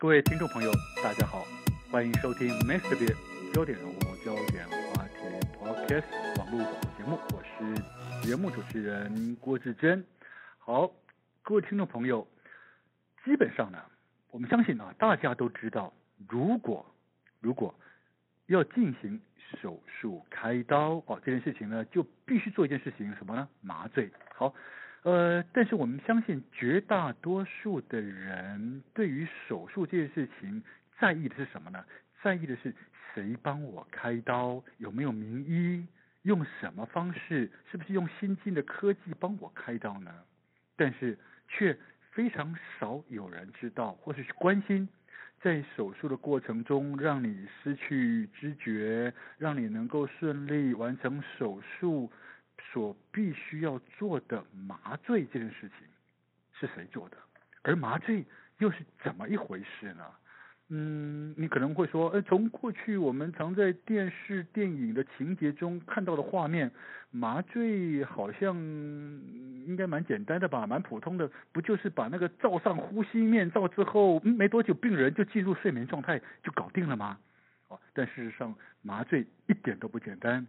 各位听众朋友，大家好，欢迎收听 Mr. Big 焦点人物、焦点话题 Podcast 网络广播节目，我是节目主持人郭志珍。好，各位听众朋友，基本上呢，我们相信啊，大家都知道，如果如果要进行手术开刀哦，这件事情呢，就必须做一件事情，什么呢？麻醉。好。呃，但是我们相信绝大多数的人对于手术这件事情在意的是什么呢？在意的是谁帮我开刀，有没有名医，用什么方式，是不是用先进的科技帮我开刀呢？但是却非常少有人知道，或是关心，在手术的过程中让你失去知觉，让你能够顺利完成手术。所必须要做的麻醉这件事情是谁做的？而麻醉又是怎么一回事呢？嗯，你可能会说，呃，从过去我们常在电视、电影的情节中看到的画面，麻醉好像应该蛮简单的吧，蛮普通的，不就是把那个罩上呼吸面罩之后，没多久病人就进入睡眠状态就搞定了吗？哦，但事实上麻醉一点都不简单，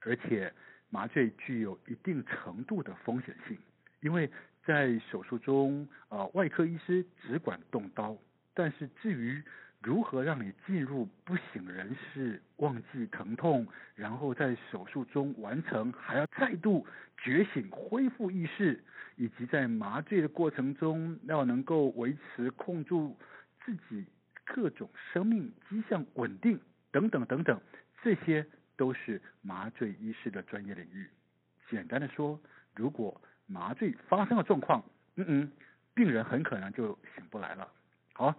而且。麻醉具有一定程度的风险性，因为在手术中，呃，外科医师只管动刀，但是至于如何让你进入不省人事、忘记疼痛，然后在手术中完成，还要再度觉醒、恢复意识，以及在麻醉的过程中要能够维持、控住自己各种生命迹象稳定，等等等等，这些。都是麻醉医师的专业领域。简单的说，如果麻醉发生了状况，嗯嗯，病人很可能就醒不来了。好，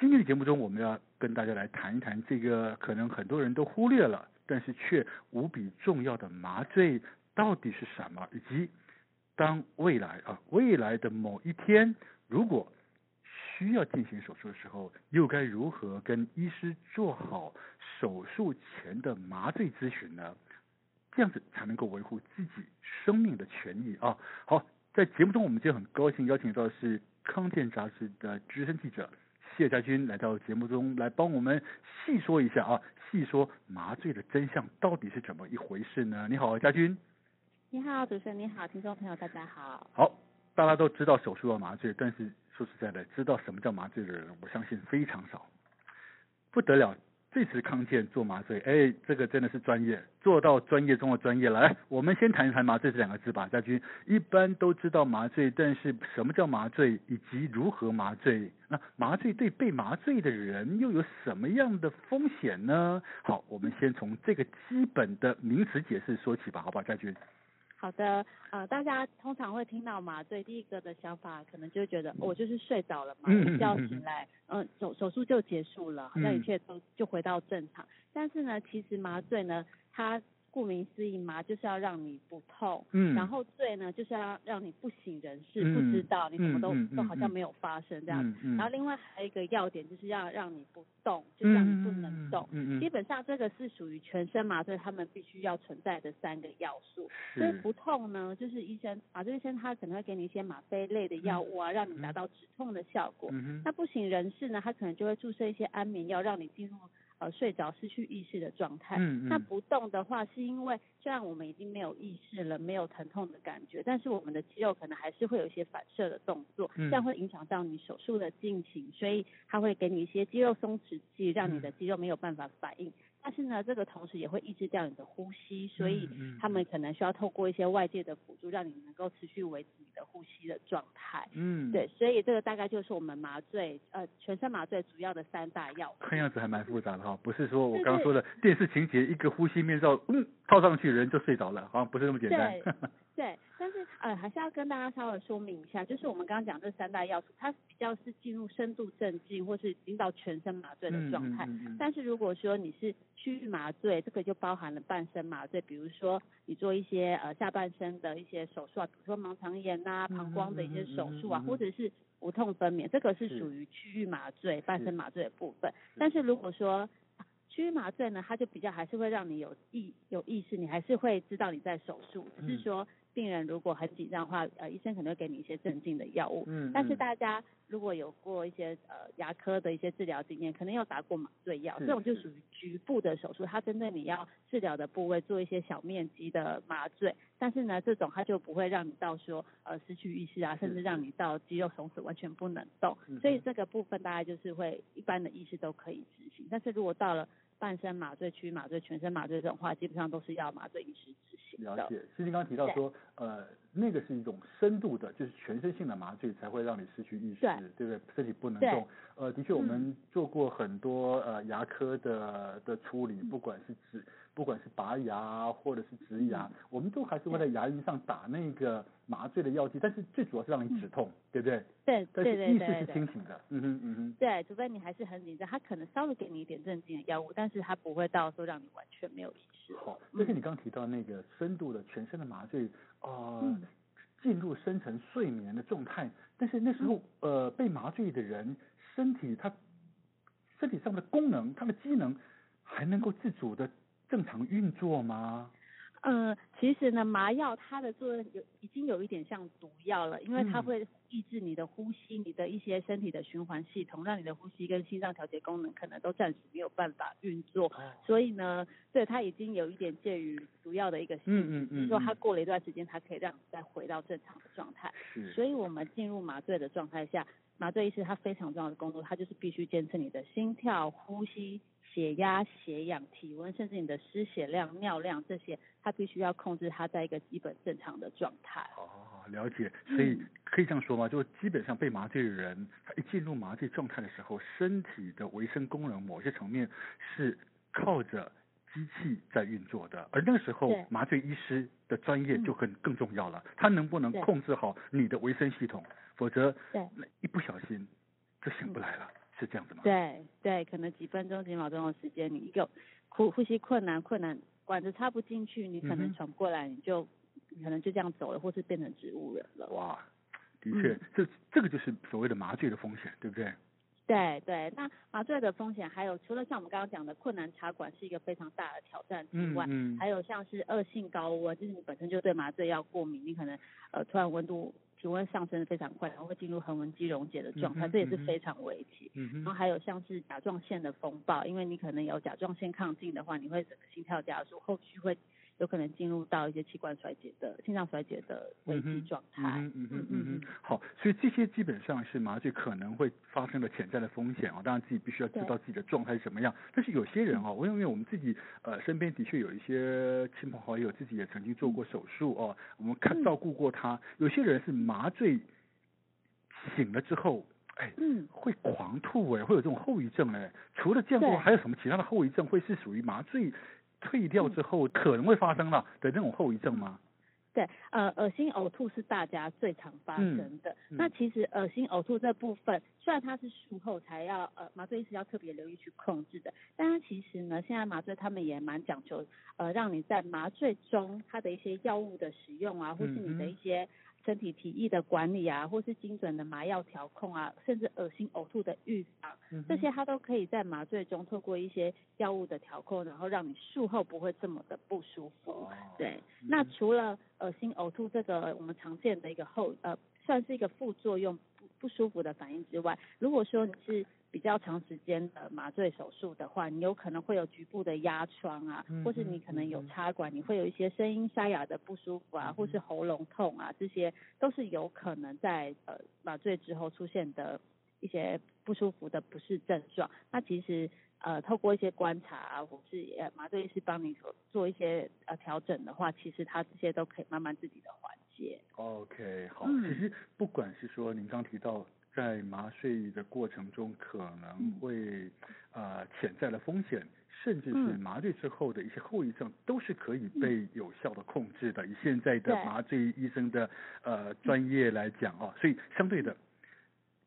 今天的节目中，我们要跟大家来谈一谈这个可能很多人都忽略了，但是却无比重要的麻醉到底是什么，以及当未来啊未来的某一天，如果需要进行手术的时候，又该如何跟医师做好手术前的麻醉咨询呢？这样子才能够维护自己生命的权益啊！好，在节目中，我们就很高兴邀请到的是《康健》杂志的资深记者谢家军来到节目中来帮我们细说一下啊，细说麻醉的真相到底是怎么一回事呢？你好，家军。你好，主持人，你好，听众朋友，大家好。好，大家都知道手术要麻醉，但是。说实在的，知道什么叫麻醉的人，我相信非常少。不得了，这次康健做麻醉，哎，这个真的是专业，做到专业中的专业了。来，我们先谈一谈麻醉这两个字吧。家军一般都知道麻醉，但是什么叫麻醉，以及如何麻醉？那麻醉对被麻醉的人又有什么样的风险呢？好，我们先从这个基本的名词解释说起吧，好不好，家军？好的，呃，大家通常会听到麻醉，第一个的想法可能就觉得，我、哦、就是睡着了嘛，一觉醒来，嗯、呃，手手术就结束了，好像一切都就回到正常。但是呢，其实麻醉呢，它顾名思义，麻就是要让你不痛，嗯，然后醉呢就是要让你不省人事，嗯、不知道你什么都、嗯、都好像没有发生这样然后另外还有一个要点就是要让你不动，就让你不能动。基本上这个是属于全身麻醉他们必须要存在的三个要素。所以不痛呢，就是医生麻醉医生他可能会给你一些吗啡类的药物啊，嗯、让你达到止痛的效果。那不省人事呢，他可能就会注射一些安眠药，让你进入。呃，睡着失去意识的状态。嗯嗯。那不动的话，是因为虽然我们已经没有意识了，没有疼痛的感觉，但是我们的肌肉可能还是会有一些反射的动作，嗯这样会影响到你手术的进行，所以它会给你一些肌肉松弛剂，让你的肌肉没有办法反应。但是呢，这个同时也会抑制掉你的呼吸，所以他们可能需要透过一些外界的辅助，让你能够持续维持你的呼吸的状态。嗯，对，所以这个大概就是我们麻醉，呃，全身麻醉主要的三大药。看样子还蛮复杂的哈，不是说我刚刚说的电视情节，一个呼吸面罩，嗯，套上去人就睡着了，好像不是那么简单。对。对，但是呃，还是要跟大家稍微说明一下，就是我们刚刚讲这三大要素，它比较是进入深度镇静或是已经到全身麻醉的状态。嗯嗯嗯、但是如果说你是区域麻醉，这个就包含了半身麻醉，比如说你做一些呃下半身的一些手术啊，比如说盲肠炎啊、膀胱的一些手术啊，或者是无痛分娩，这个是属于区域麻醉、半身麻醉的部分。但是如果说区域麻醉呢，它就比较还是会让你有意有意识，你还是会知道你在手术，只是说。病人如果很紧张的话，呃，医生可能会给你一些镇静的药物。嗯。但是大家如果有过一些呃牙科的一些治疗经验，可能有打过麻醉药，这种就属于局部的手术，它针对你要治疗的部位做一些小面积的麻醉。但是呢，这种它就不会让你到说呃失去意识啊，甚至让你到肌肉松弛完全不能动。所以这个部分大概就是会一般的医师都可以执行。但是如果到了半身麻醉、区麻醉、全身麻醉这种话，基本上都是要麻醉医师执行的。了解，诗晶刚刚提到说，呃，那个是一种深度的，就是全身性的麻醉才会让你失去意识，对，对不对？身体不能动。呃，的确，我们做过很多呃牙科的的处理，不管是指。不管是拔牙或者是植牙，嗯，我们都还是会在牙龈上打那个麻醉的药剂，但是最主要是让你止痛，嗯，对不对？对，但是意识是清醒的。嗯哼嗯哼。对，除非你还是很紧张，他可能稍微给你一点镇静的药物，但是他不会到说让你完全没有意识。好，但是你刚刚提到那个深度的全身的麻醉，啊，呃，进入深层睡眠的状态，但是那时候呃被麻醉的人身体他身体上的功能，他的机能还能够自主的。正常运作吗？嗯、呃，其实呢，麻药它的作用有已经有一点像毒药了，因为它会抑制你的呼吸，你的一些身体的循环系统，让你的呼吸跟心脏调节功能可能都暂时没有办法运作。所以呢，对它已经有一点介于毒药的一个性质，嗯嗯，就是说它过了一段时间，它可以让你再回到正常的状态。是，所以我们进入麻醉的状态下，麻醉医师他非常重要的工作，他就是必须监测你的心跳、呼吸。血压、血氧、体温，甚至你的失血量、尿量这些，他必须要控制它在一个基本正常的状态。哦，了解。所以可以这样说吗？就基本上被麻醉的人，他一进入麻醉状态的时候，身体的维生功能某些层面是靠着机器在运作的，而那个时候麻醉医师的专业就很更重要了。他能不能控制好你的维生系统？否则，对，一不小心就醒不来了。是这样子吗？对对，可能几分钟几秒钟的时间，你一个呼呼吸困难困难，管子插不进去，你可能喘不过来，嗯、你就你可能就这样走了，或是变成植物人了。哇，的确，嗯、这这个就是所谓的麻醉的风险，对不对？对对，那麻醉的风险还有，除了像我们刚刚讲的困难插管是一个非常大的挑战之外，嗯嗯、还有像是恶性高温，就是你本身就对麻醉药过敏，你可能呃突然温度。体温上升的非常快，然后会进入横纹肌溶解的状态，嗯，这也是非常危急，嗯。然后还有像是甲状腺的风暴，因为你可能有甲状腺亢进的话，你会整个心跳加速，后续会。有可能进入到一些器官衰竭的心脏衰竭的危机状态。嗯嗯嗯嗯嗯。好，所以这些基本上是麻醉可能会发生的潜在的风险啊。当然自己必须要知道自己的状态是什么样。但是有些人啊，我认为我们自己呃身边的确有一些亲朋好友，自己也曾经做过手术哦，我们看照顾过他。有些人是麻醉醒了之后，哎，嗯，会狂吐哎，会有这种后遗症哎。除了见过，还有什么其他的后遗症会是属于麻醉？退掉之后可能会发生了的这种后遗症吗？对，呃，恶心呕吐是大家最常发生的。嗯嗯、那其实恶心呕吐这部分，虽然它是术后才要呃麻醉医师要特别留意去控制的，但它其实呢，现在麻醉他们也蛮讲究，呃，让你在麻醉中它的一些药物的使用啊，或是你的一些。嗯身体体液的管理啊，或是精准的麻药调控啊，甚至恶心呕吐的预防，嗯，这些它都可以在麻醉中透过一些药物的调控，然后让你术后不会这么的不舒服。哦，对，嗯，那除了恶心呕吐这个我们常见的一个后呃，算是一个副作用不不舒服的反应之外，如果说你是比较长时间的麻醉手术的话，你有可能会有局部的压疮啊，或是你可能有插管，你会有一些声音沙哑的不舒服啊，或是喉咙痛啊，这些都是有可能在呃麻醉之后出现的一些不舒服的不适症状。那其实呃透过一些观察啊，或是呃麻醉医师帮你做做一些呃调整的话，其实它这些都可以慢慢自己的缓解。OK，好，其实不管是说您刚提到。在麻醉的过程中，可能会呃潜在的风险，甚至是麻醉之后的一些后遗症，都是可以被有效的控制的。以现在的麻醉医生的呃专业来讲啊，所以相对的，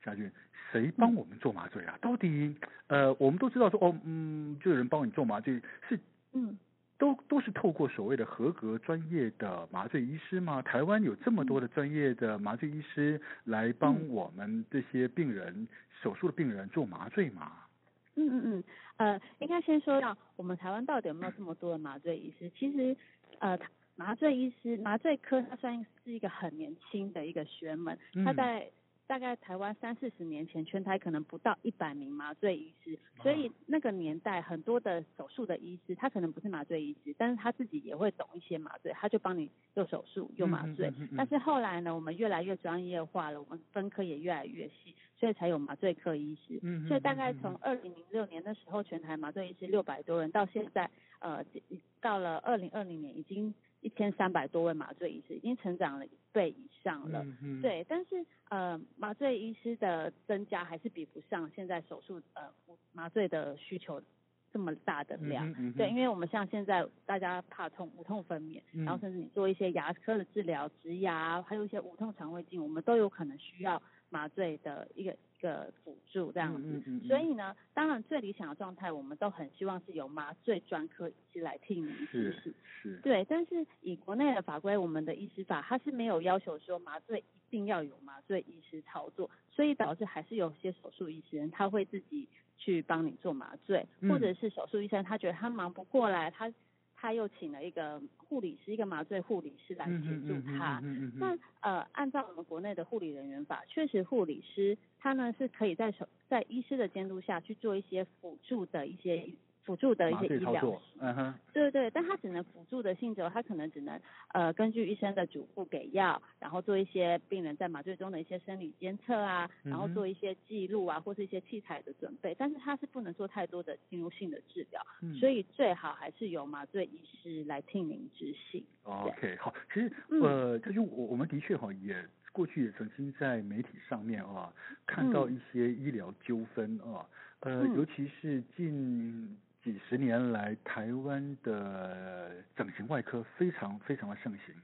家俊，谁帮我们做麻醉啊？到底呃，我们都知道说哦，嗯，就有人帮你做麻醉是嗯。都都是透过所谓的合格专业的麻醉医师吗？台湾有这么多的专业的麻醉医师来帮我们这些病人、嗯、手术的病人做麻醉吗？嗯嗯嗯，呃，应该先说到我们台湾到底有没有这么多的麻醉医师？其实，呃，麻醉医师麻醉科，它算是一个很年轻的一个学门，它在。大概台湾三四十年前，全台可能不到一百名麻醉医师，所以那个年代很多的手术的医师，他可能不是麻醉医师，但是他自己也会懂一些麻醉，他就帮你做手术用麻醉。嗯嗯嗯嗯、但是后来呢，我们越来越专业化了，我们分科也越来越细，所以才有麻醉科医师。嗯、所以大概从二零零六年的时候，全台麻醉医师六百多人，到现在呃到了二零二零年已经。一千三百多位麻醉医师已经成长了一倍以上了，对，但是呃麻醉医师的增加还是比不上现在手术呃麻醉的需求这么大的量，嗯嗯、对，因为我们像现在大家怕痛无痛分娩，嗯、然后甚至你做一些牙科的治疗植牙，还有一些无痛肠胃镜，我们都有可能需要麻醉的一个。个辅助这样子，嗯嗯嗯、所以呢，当然最理想的状态，我们都很希望是由麻醉专科医师来替您执行，是，对。但是以国内的法规，我们的医师法它是没有要求说麻醉一定要有麻醉医师操作，所以导致还是有些手术医生他会自己去帮你做麻醉，嗯、或者是手术医生他觉得他忙不过来，他。他又请了一个护理师，一个麻醉护理师来协助他。那呃，按照我们国内的护理人员法，确实护理师他呢是可以在手在医师的监督下去做一些辅助的一些。辅助的一些医疗，嗯哼，对对，但他只能辅助的性质，他可能只能呃根据医生的嘱咐给药，然后做一些病人在麻醉中的一些生理监测啊，然后做一些记录啊，或是一些器材的准备，但是他是不能做太多的侵入性的治疗，嗯、所以最好还是由麻醉医师来替您执行。OK，好，其实呃，这就我我们的确哈也过去也曾经在媒体上面啊看到一些医疗纠纷啊，呃，尤其是近。几十年来，台湾的整形外科非常非常的盛行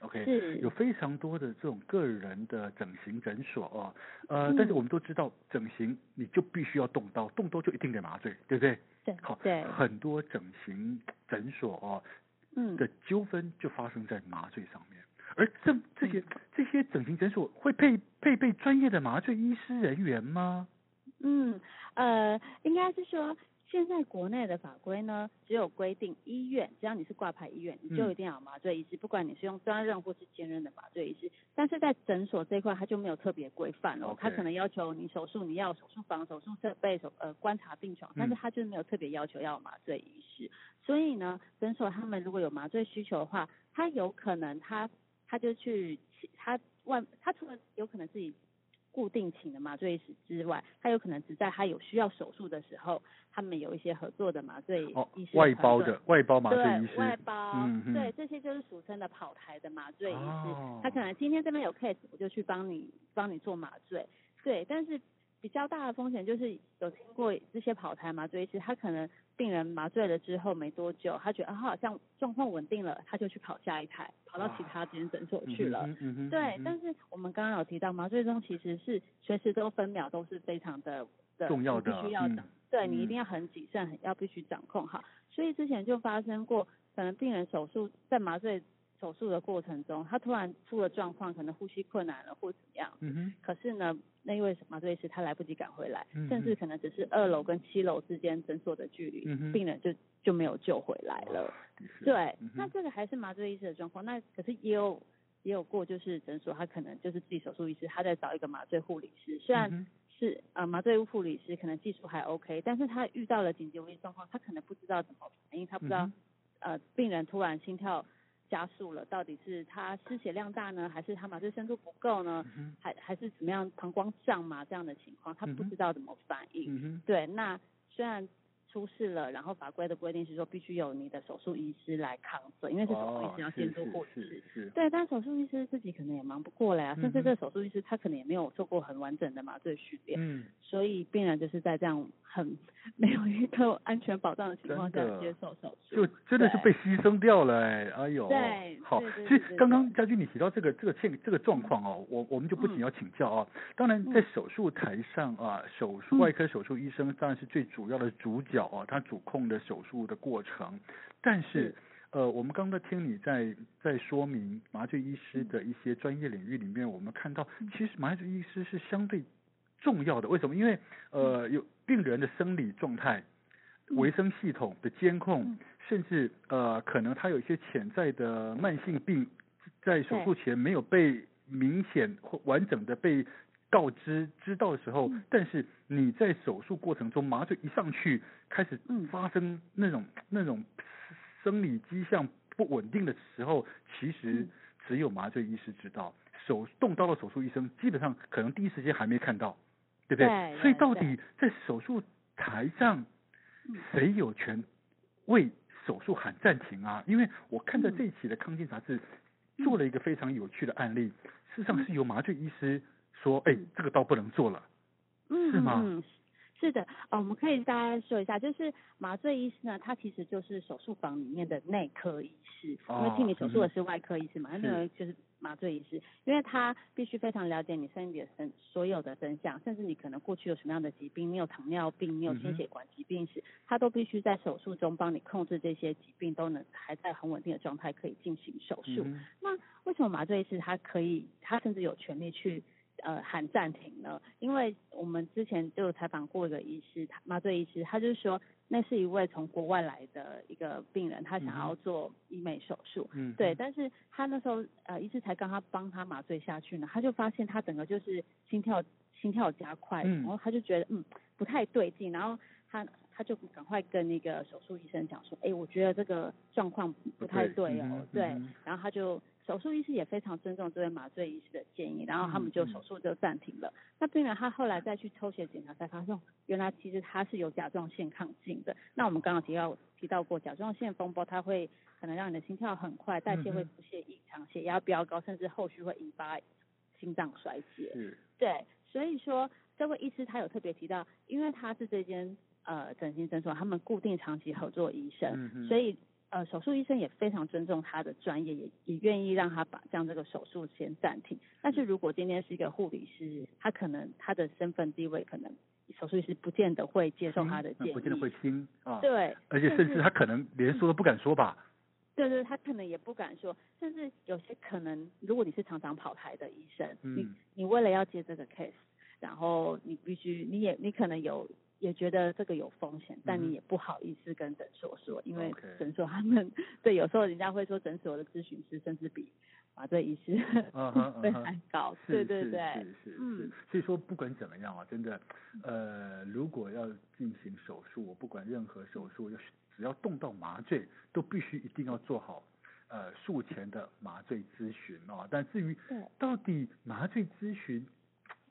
，OK，有非常多的这种个人的整形诊所哦，呃，嗯、但是我们都知道，整形你就必须要动刀，动刀就一定得麻醉，对不对？对，好，对，很多整形诊所哦，嗯，的纠纷就发生在麻醉上面，而这这些这些整形诊所会配配备专业的麻醉医师人员吗？嗯，呃，应该是说。现在国内的法规呢，只有规定医院，只要你是挂牌医院，你就一定要有麻醉医师，嗯、不管你是用专任或是兼任的麻醉医师。但是在诊所这一块，它就没有特别规范了。它可能要求你手术，你要手术房、手术设备、手呃观察病床，但是它就是没有特别要求要有麻醉医师。嗯、所以呢，诊所他们如果有麻醉需求的话，他有可能他他就去他外，他除了有可能自己。固定请的麻醉师之外，他有可能只在他有需要手术的时候，他们有一些合作的麻醉医师、哦、外包的外包麻醉医师，外包，嗯、对，这些就是俗称的跑台的麻醉医师。哦、他可能今天这边有 case，我就去帮你帮你做麻醉。对，但是比较大的风险就是有听过这些跑台麻醉医师，他可能病人麻醉了之后没多久，他觉得啊好像状况稳定了，他就去跑下一台。跑到其他间诊所去了，啊嗯嗯嗯、对。但是我们刚刚有提到，麻醉中其实是随时都分秒都是非常的的重要的，必须要的，嗯、对你一定要很谨慎，很要必须掌控好。所以之前就发生过，可能病人手术在麻醉手术的过程中，他突然出了状况，可能呼吸困难了或怎么样，嗯哼。可是呢，那一位麻醉师他来不及赶回来，嗯、甚至可能只是二楼跟七楼之间诊所的距离，嗯、哼病人就就没有救回来了。对，嗯、那这个还是麻醉医师的状况。那可是也有也有过，就是诊所他可能就是自己手术医师，他在找一个麻醉护理师，虽然是呃麻醉护理师可能技术还 OK，但是他遇到了紧急危机状况，他可能不知道怎么反应，他不知道、嗯、呃病人突然心跳加速了，到底是他失血量大呢，还是他麻醉深度不够呢？嗯、还还是怎么样膀胱胀嘛这样的情况，他不知道怎么反应。嗯、对，那虽然出事了，然后法规的规定是说必须由你的手术医师来扛责，因为是手术医师要监督护士。是对，但手术医师自己可能也忙不过来啊，嗯、甚至这个手术医师他可能也没有做过很完整的麻醉训练，嗯，所以病人就是在这样很没有一个安全保障的情况下接受手术，就真的是被牺牲掉了哎，哎呦，对，好，其实刚刚嘉俊你提到这个这个现这个状况哦，我我们就不仅要请教啊，嗯、当然在手术台上啊，手术外科手术医生当然是最主要的主角。哦，他主控的手术的过程，但是，是。呃，我们刚刚听你在在说明麻醉医师的一些专业领域里面，我们看到其实麻醉医师是相对重要的。为什么？因为呃，有病人的生理状态维生系统的监控，嗯、甚至呃，可能他有一些潜在的慢性病，在手术前没有被明显或完整的被告知知道的时候，嗯、但是你在手术过程中麻醉一上去，开始发生那种、嗯、那种生理迹象不稳定的时候，其实只有麻醉医师知道。手动刀的手术医生基本上可能第一时间还没看到，对不对？对，所以到底在手术台上，谁有权为手术喊暂停啊？因为我看到这一期的康健杂志做了一个非常有趣的案例，事实上是由麻醉医师说：“哎，这个倒不能做了。”嗯是吗？是的，呃，我们可以大家说一下，就是麻醉医师呢，他其实就是手术房里面的内科医师，因为替你手术的是外科医师嘛，他认为就是麻醉医师，因为他必须非常了解你身体的身所有的真相，甚至你可能过去有什么样的疾病，你有糖尿病，你有心血管疾病史，他都必须在手术中帮你控制这些疾病，都能还在很稳定的状态可以进行手术。那为什么麻醉医师他可以，他甚至有权利去？呃，喊暂停了？因为我们之前就采访过一个医师，他麻醉医师，他就是说，那是一位从国外来的一个病人，他想要做医美手术，嗯，对，但是他那时候呃，医师才刚刚帮他麻醉下去呢，他就发现他整个就是心跳心跳加快，然后他就觉得嗯不太对劲，然后他他就赶快跟那个手术医生讲说，哎，我觉得这个状况不太对哦，对，然后他就。手术医师也非常尊重这位麻醉医师的建议，然后他们就手术就暂停了。嗯嗯、那病人他后来再去抽血检查，才发现原来其实他是有甲状腺亢进的。那我们刚刚提到提到过甲状腺风波，它会可能让你的心跳很快，代谢会出现异常，血压飙高，甚至后续会引发心脏衰竭。是对，所以说这位医师他有特别提到，因为他是这间呃整形诊所，他们固定长期合作医生，嗯嗯、所以。呃，手术医生也非常尊重他的专业，也也愿意让他把这样这个手术先暂停。但是如果今天是一个护理师，他可能他的身份地位，可能手术医师不见得会接受他的建议，不见得会听啊。对，而且甚至他可能连说都不敢说吧。对对，他可能也不敢说，甚至有些可能，如果你是常常跑台的医生，嗯、你你为了要接这个 case，然后你必须，你也你可能有。也觉得这个有风险，但你也不好意思跟诊所说，嗯、因为诊所他们.对有时候人家会说诊所的咨询师甚至比麻醉医师 会还高，对对对，是是是，嗯，所以说不管怎么样啊，真的，呃，如果要进行手术，我不管任何手术，要只要动到麻醉，都必须一定要做好呃术前的麻醉咨询啊。但至于到底麻醉咨询，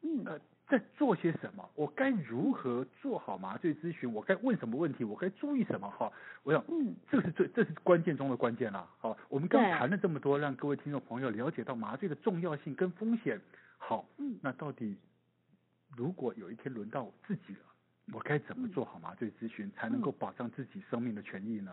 嗯呃。在做些什么？我该如何做好麻醉咨询？我该问什么问题？我该注意什么？哈，我想，嗯，这个是最，这是关键中的关键了。好，我们刚谈了这么多，让各位听众朋友了解到麻醉的重要性跟风险。好，嗯，那到底如果有一天轮到我自己了，我该怎么做好麻醉咨询，才能够保障自己生命的权益呢？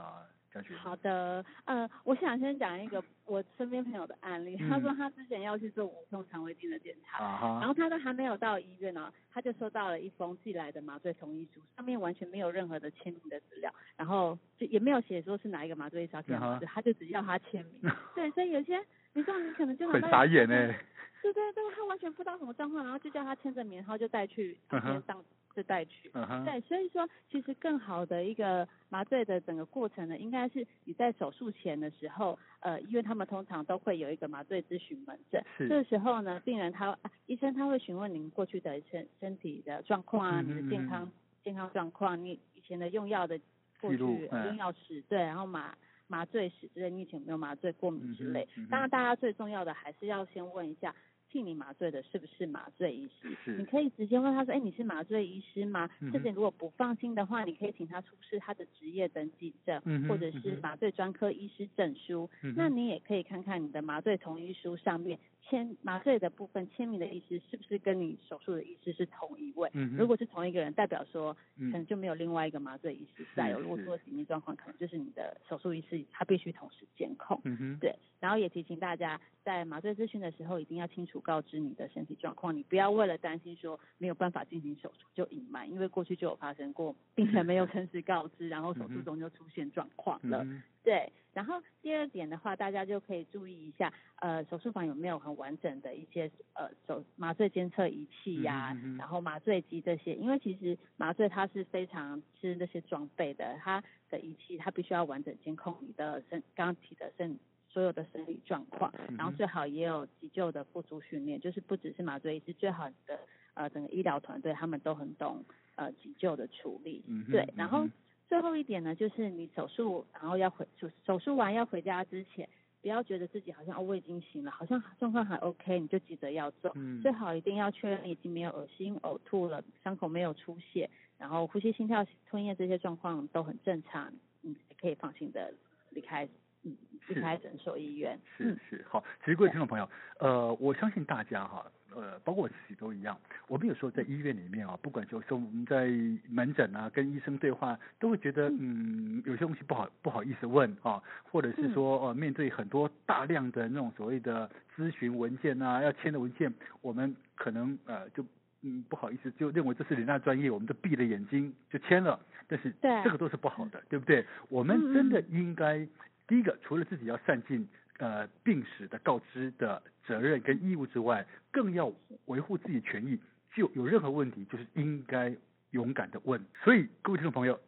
好的，呃，我想先讲一个我身边朋友的案例。嗯、他说他之前要去做无痛肠胃镜的检查，啊、然后他都还没有到医院呢，他就收到了一封寄来的麻醉同意书，上面完全没有任何的签名的资料，然后就也没有写说是哪一个麻醉医生签名，他就只要他签名。啊、对，所以有些你说你可能就很傻眼 哎。对对对，他完全不知道什么状况，然后就叫他签着名，然后就带去医院上。就带去，对，所以说其实更好的一个麻醉的整个过程呢，应该是你在手术前的时候，呃，因为他们通常都会有一个麻醉咨询门诊，是这个时候呢，病人他医生他会询问您过去的身身体的状况啊，你的健康、嗯、健康状况，你以前的用药的过去用药史，对，然后麻麻醉史之类，你以前有没有麻醉过敏之类，嗯嗯、当然大家最重要的还是要先问一下。替你麻醉的是不是麻醉医师？你可以直接问他说：“哎，你是麻醉医师吗？”这点、嗯、哼如果不放心的话，你可以请他出示他的职业登记证，嗯、或者是麻醉专科医师证书。嗯、那你也可以看看你的麻醉同意书上面签麻醉的部分签名的医师是不是跟你手术的医师是同一位？嗯、如果是同一个人，代表说可能就没有另外一个麻醉医师在。嗯、如果说紧急状况，可能就是你的手术医师他必须同时监控。嗯、哼对，然后也提醒大家，在麻醉咨询的时候一定要清楚。告知你的身体状况，你不要为了担心说没有办法进行手术就隐瞒，因为过去就有发生过病人没有诚实告知，然后手术中就出现状况了。嗯、对，然后第二点的话，大家就可以注意一下，呃，手术房有没有很完整的一些呃手麻醉监测仪器呀、啊嗯，然后麻醉机这些，因为其实麻醉它是非常吃那些装备的，它的仪器它必须要完整监控你的身刚提的身。所有的生理状况，然后最好也有急救的辅助训练，就是不只是麻醉医师，最好的呃整个医疗团队他们都很懂呃急救的处理，对。然后最后一点呢，就是你手术然后要回手手术完要回家之前，不要觉得自己好像哦我已经醒了，好像状况还 OK，你就急着要走，最好一定要确认已经没有恶心呕吐了，伤口没有出血，然后呼吸、心跳、吞咽这些状况都很正常，你可以放心的离开。离开诊所、医院是是好。其实各位听众朋友，呃，我相信大家哈，呃，包括我自己都一样。我们有时候在医院里面啊，不管就是说我们在门诊啊，跟医生对话，都会觉得嗯，有些东西不好不好意思问啊，或者是说呃，面对很多大量的那种所谓的咨询文件啊，要签的文件，我们可能呃就嗯不好意思，就认为这是人家专业，我们就闭着眼睛就签了。但是这个都是不好的，对不对？我们真的应该。第一个，除了自己要善尽呃病史的告知的责任跟义务之外，更要维护自己权益。就有任何问题，就是应该勇敢的问。所以，各位听众朋友，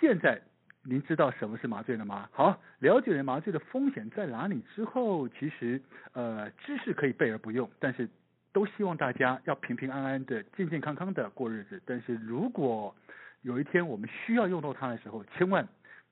现在您知道什么是麻醉了吗？好，了解了麻醉的风险在哪里之后，其实呃知识可以备而不用，但是都希望大家要平平安安的、健健康康的过日子。但是如果有一天我们需要用到它的时候，千万。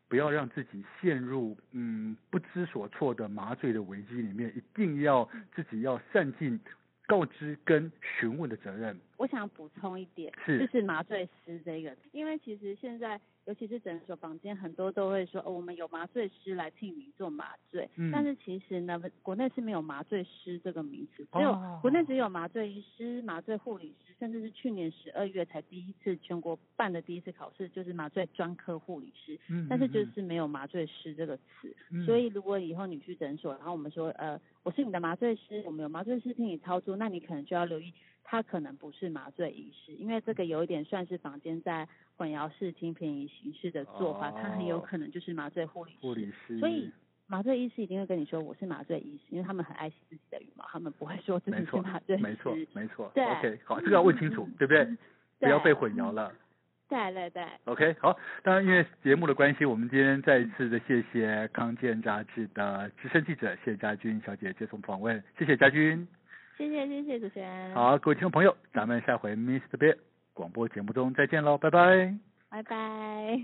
不要让自己陷入嗯不知所措的麻醉的危机里面，一定要自己要善尽告知跟询问的责任。我想补充一点，是就是麻醉师这个，因为其实现在。尤其是诊所房间，很多都会说，哦，我们有麻醉师来替你做麻醉。嗯。但是其实呢，国内是没有麻醉师这个名词，只有国内只有麻醉医师、麻醉护理师，甚至是去年十二月才第一次全国办的第一次考试，就是麻醉专科护理师。嗯。但是就是没有麻醉师这个词。嗯。所以如果以后你去诊所，然后我们说，呃，我是你的麻醉师，我们有麻醉师替你操作，那你可能就要留意。他可能不是麻醉医师，因为这个有一点算是房间在混淆视听、便宜形式的做法，他、哦、很有可能就是麻醉护理师。护理师。所以麻醉医师一定会跟你说我是麻醉医师，因为他们很爱惜自己的羽毛，他们不会说自己是麻醉师。没错，没错。对。OK，好，这个要问清楚，嗯、对不对，不要被混淆了。对对对。OK，好。当然，因为节目的关系，我们今天再一次的谢谢康健杂志的资深记者谢家军小姐接受访问，谢谢佳君。谢谢谢谢主持人。好，各位听众朋友，咱们下回 Mr. Bear 广播节目中再见喽，拜拜。拜拜。